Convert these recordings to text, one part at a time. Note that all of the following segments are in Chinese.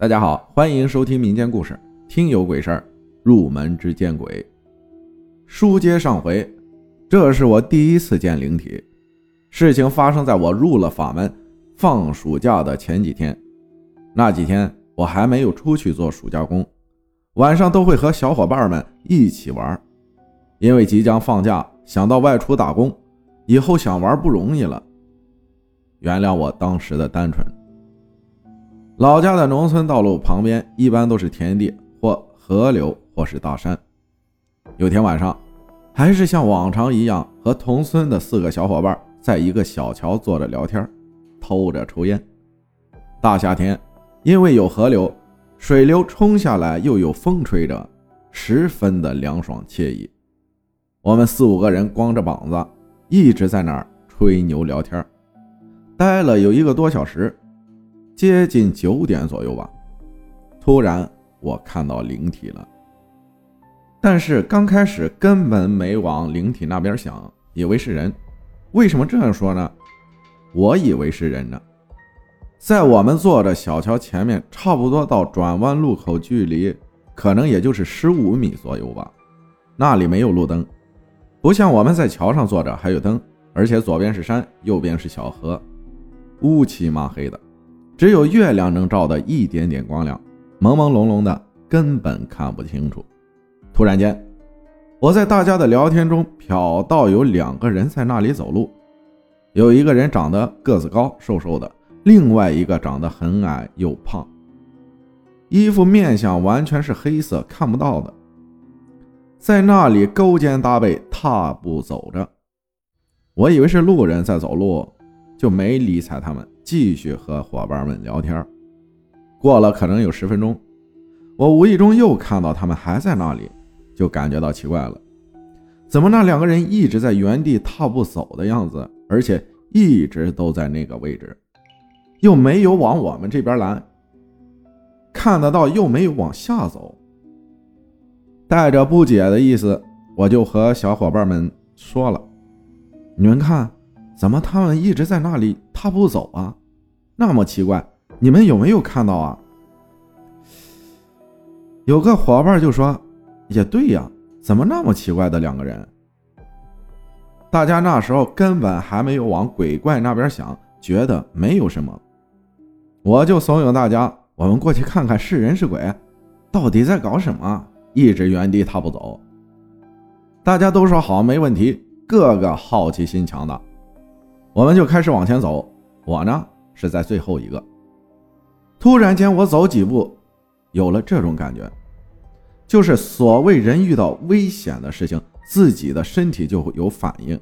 大家好，欢迎收听民间故事，听有鬼事儿，入门之见鬼。书接上回，这是我第一次见灵体。事情发生在我入了法门、放暑假的前几天。那几天我还没有出去做暑假工，晚上都会和小伙伴们一起玩。因为即将放假，想到外出打工，以后想玩不容易了。原谅我当时的单纯。老家的农村道路旁边一般都是田地或河流或是大山。有天晚上，还是像往常一样，和同村的四个小伙伴在一个小桥坐着聊天，偷着抽烟。大夏天，因为有河流，水流冲下来，又有风吹着，十分的凉爽惬意。我们四五个人光着膀子，一直在那儿吹牛聊天，待了有一个多小时。接近九点左右吧，突然我看到灵体了，但是刚开始根本没往灵体那边想，以为是人。为什么这样说呢？我以为是人呢，在我们坐着小桥前面，差不多到转弯路口距离可能也就是十五米左右吧。那里没有路灯，不像我们在桥上坐着还有灯，而且左边是山，右边是小河，乌漆嘛黑的。只有月亮能照的一点点光亮，朦朦胧胧的，根本看不清楚。突然间，我在大家的聊天中瞟到有两个人在那里走路，有一个人长得个子高，瘦瘦的；另外一个长得很矮又胖，衣服面相完全是黑色，看不到的，在那里勾肩搭背，踏步走着。我以为是路人在走路，就没理睬他们。继续和伙伴们聊天，过了可能有十分钟，我无意中又看到他们还在那里，就感觉到奇怪了，怎么那两个人一直在原地踏步走的样子，而且一直都在那个位置，又没有往我们这边来，看得到又没有往下走，带着不解的意思，我就和小伙伴们说了：“你们看，怎么他们一直在那里踏步走啊？”那么奇怪，你们有没有看到啊？有个伙伴就说：“也对呀，怎么那么奇怪的两个人？”大家那时候根本还没有往鬼怪那边想，觉得没有什么。我就怂恿大家：“我们过去看看是人是鬼，到底在搞什么？”一直原地踏步走。大家都说好，没问题，个个好奇心强大。我们就开始往前走。我呢？是在最后一个。突然间，我走几步，有了这种感觉，就是所谓人遇到危险的事情，自己的身体就会有反应，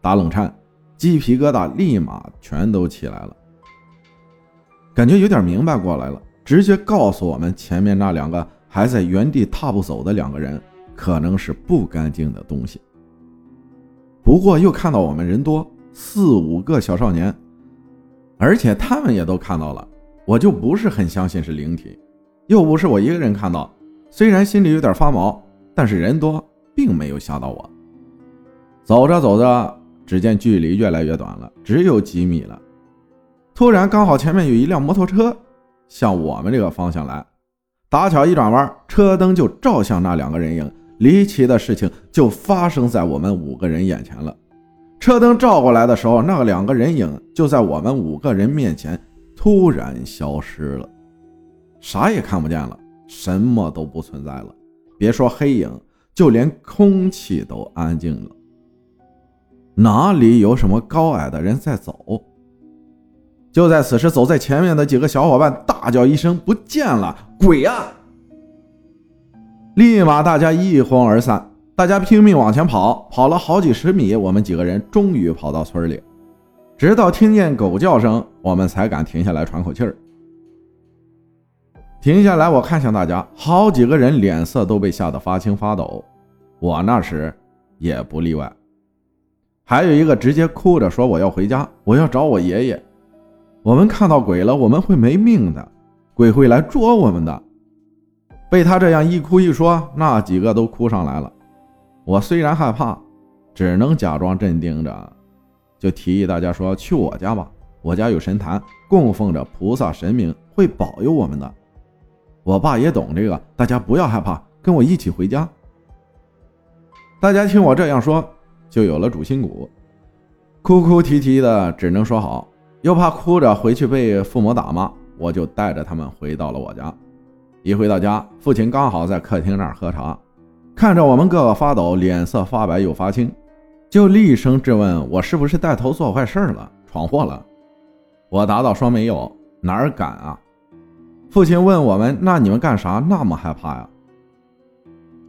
打冷颤，鸡皮疙瘩立马全都起来了。感觉有点明白过来了，直觉告诉我们，前面那两个还在原地踏步走的两个人，可能是不干净的东西。不过又看到我们人多，四五个小少年。而且他们也都看到了，我就不是很相信是灵体，又不是我一个人看到，虽然心里有点发毛，但是人多并没有吓到我。走着走着，只见距离越来越短了，只有几米了。突然，刚好前面有一辆摩托车向我们这个方向来，打巧一转弯，车灯就照向那两个人影。离奇的事情就发生在我们五个人眼前了。车灯照过来的时候，那两个人影就在我们五个人面前突然消失了，啥也看不见了，什么都不存在了。别说黑影，就连空气都安静了。哪里有什么高矮的人在走？就在此时，走在前面的几个小伙伴大叫一声：“不见了！鬼啊！”立马大家一哄而散。大家拼命往前跑，跑了好几十米，我们几个人终于跑到村里。直到听见狗叫声，我们才敢停下来喘口气儿。停下来，我看向大家，好几个人脸色都被吓得发青发抖，我那时也不例外。还有一个直接哭着说：“我要回家，我要找我爷爷。我们看到鬼了，我们会没命的，鬼会来捉我们的。”被他这样一哭一说，那几个都哭上来了。我虽然害怕，只能假装镇定着，就提议大家说：“去我家吧，我家有神坛，供奉着菩萨神明，会保佑我们的。”我爸也懂这个，大家不要害怕，跟我一起回家。大家听我这样说，就有了主心骨，哭哭啼啼的，只能说好，又怕哭着回去被父母打骂，我就带着他们回到了我家。一回到家，父亲刚好在客厅那儿喝茶，看着我们个个发抖，脸色发白又发青，就厉声质问我是不是带头做坏事了，闯祸了。我答道说没有，哪敢啊！父亲问我们，那你们干啥那么害怕呀？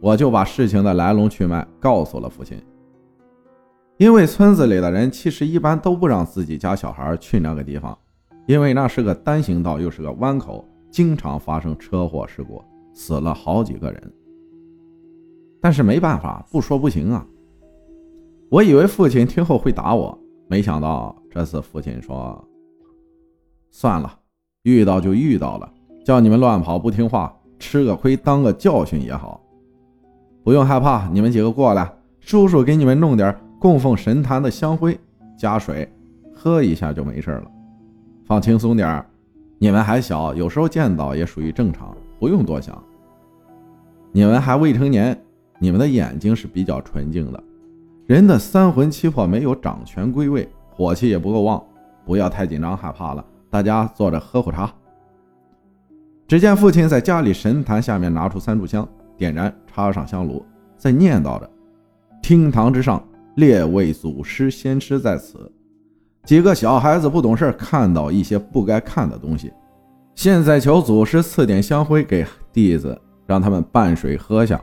我就把事情的来龙去脉告诉了父亲。因为村子里的人其实一般都不让自己家小孩去那个地方，因为那是个单行道，又是个弯口，经常发生车祸事故，死了好几个人。但是没办法，不说不行啊。我以为父亲听后会打我，没想到这次父亲说：“算了，遇到就遇到了，叫你们乱跑不听话，吃个亏当个教训也好。”不用害怕，你们几个过来，叔叔给你们弄点供奉神坛的香灰，加水，喝一下就没事了。放轻松点你们还小，有时候见到也属于正常，不用多想。你们还未成年，你们的眼睛是比较纯净的，人的三魂七魄没有掌权归位，火气也不够旺，不要太紧张害怕了。大家坐着喝壶茶。只见父亲在家里神坛下面拿出三炷香。点燃，插上香炉，再念叨着：“厅堂之上，列位祖师仙师在此。几个小孩子不懂事，看到一些不该看的东西。现在求祖师赐点香灰给弟子，让他们拌水喝下，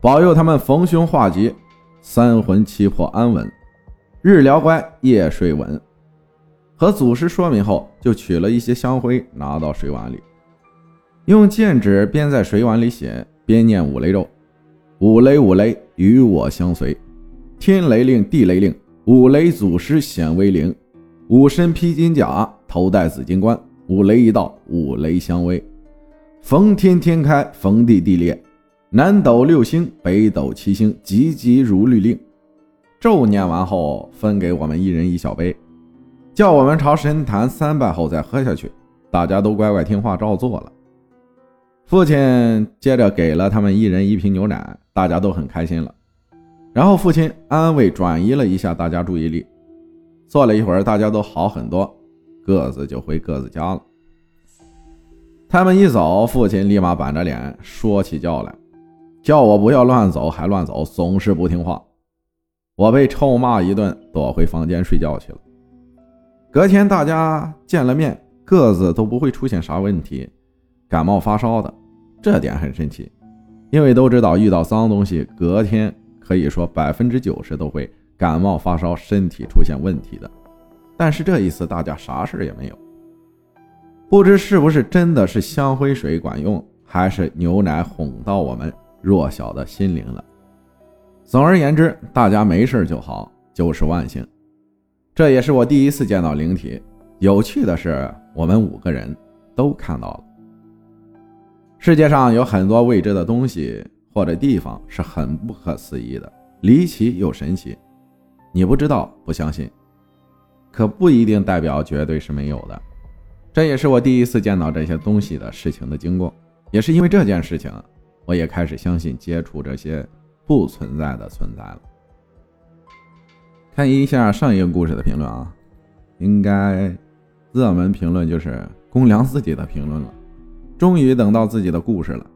保佑他们逢凶化吉，三魂七魄安稳，日聊乖，夜睡稳。”和祖师说明后，就取了一些香灰，拿到水碗里，用剑指边在水碗里写。边念五雷咒，五雷五雷与我相随，天雷令地雷令，五雷祖师显威灵，五身披金甲，头戴紫金冠，五雷一到，五雷相威，逢天天开，逢地地裂，南斗六星，北斗七星，急急如律令。咒念完后，分给我们一人一小杯，叫我们朝神坛三拜后再喝下去。大家都乖乖听话，照做了。父亲接着给了他们一人一瓶牛奶，大家都很开心了。然后父亲安慰转移了一下大家注意力，坐了一会儿，大家都好很多，各自就回各自家了。他们一走，父亲立马板着脸说起教来，叫我不要乱走，还乱走，总是不听话。我被臭骂一顿，躲回房间睡觉去了。隔天大家见了面，各自都不会出现啥问题。感冒发烧的，这点很神奇，因为都知道遇到脏东西，隔天可以说百分之九十都会感冒发烧，身体出现问题的。但是这一次大家啥事也没有，不知是不是真的是香灰水管用，还是牛奶哄到我们弱小的心灵了。总而言之，大家没事就好，就是万幸。这也是我第一次见到灵体。有趣的是，我们五个人都看到了。世界上有很多未知的东西或者地方是很不可思议的，离奇又神奇。你不知道不相信，可不一定代表绝对是没有的。这也是我第一次见到这些东西的事情的经过，也是因为这件事情，我也开始相信接触这些不存在的存在了。看一下上一个故事的评论啊，应该热门评论就是公良自己的评论了。终于等到自己的故事了。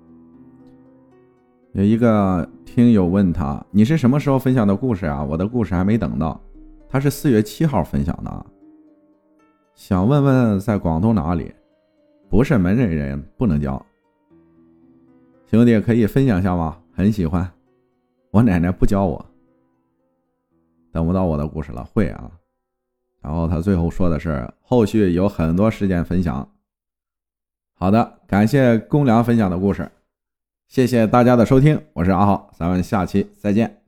有一个听友问他：“你是什么时候分享的故事啊？我的故事还没等到。”他是四月七号分享的，想问问在广东哪里？不是门人人不能叫。兄弟可以分享下吗？很喜欢。我奶奶不教我。等不到我的故事了，会啊。然后他最后说的是：后续有很多时间分享。好的，感谢公良分享的故事，谢谢大家的收听，我是阿浩，咱们下期再见。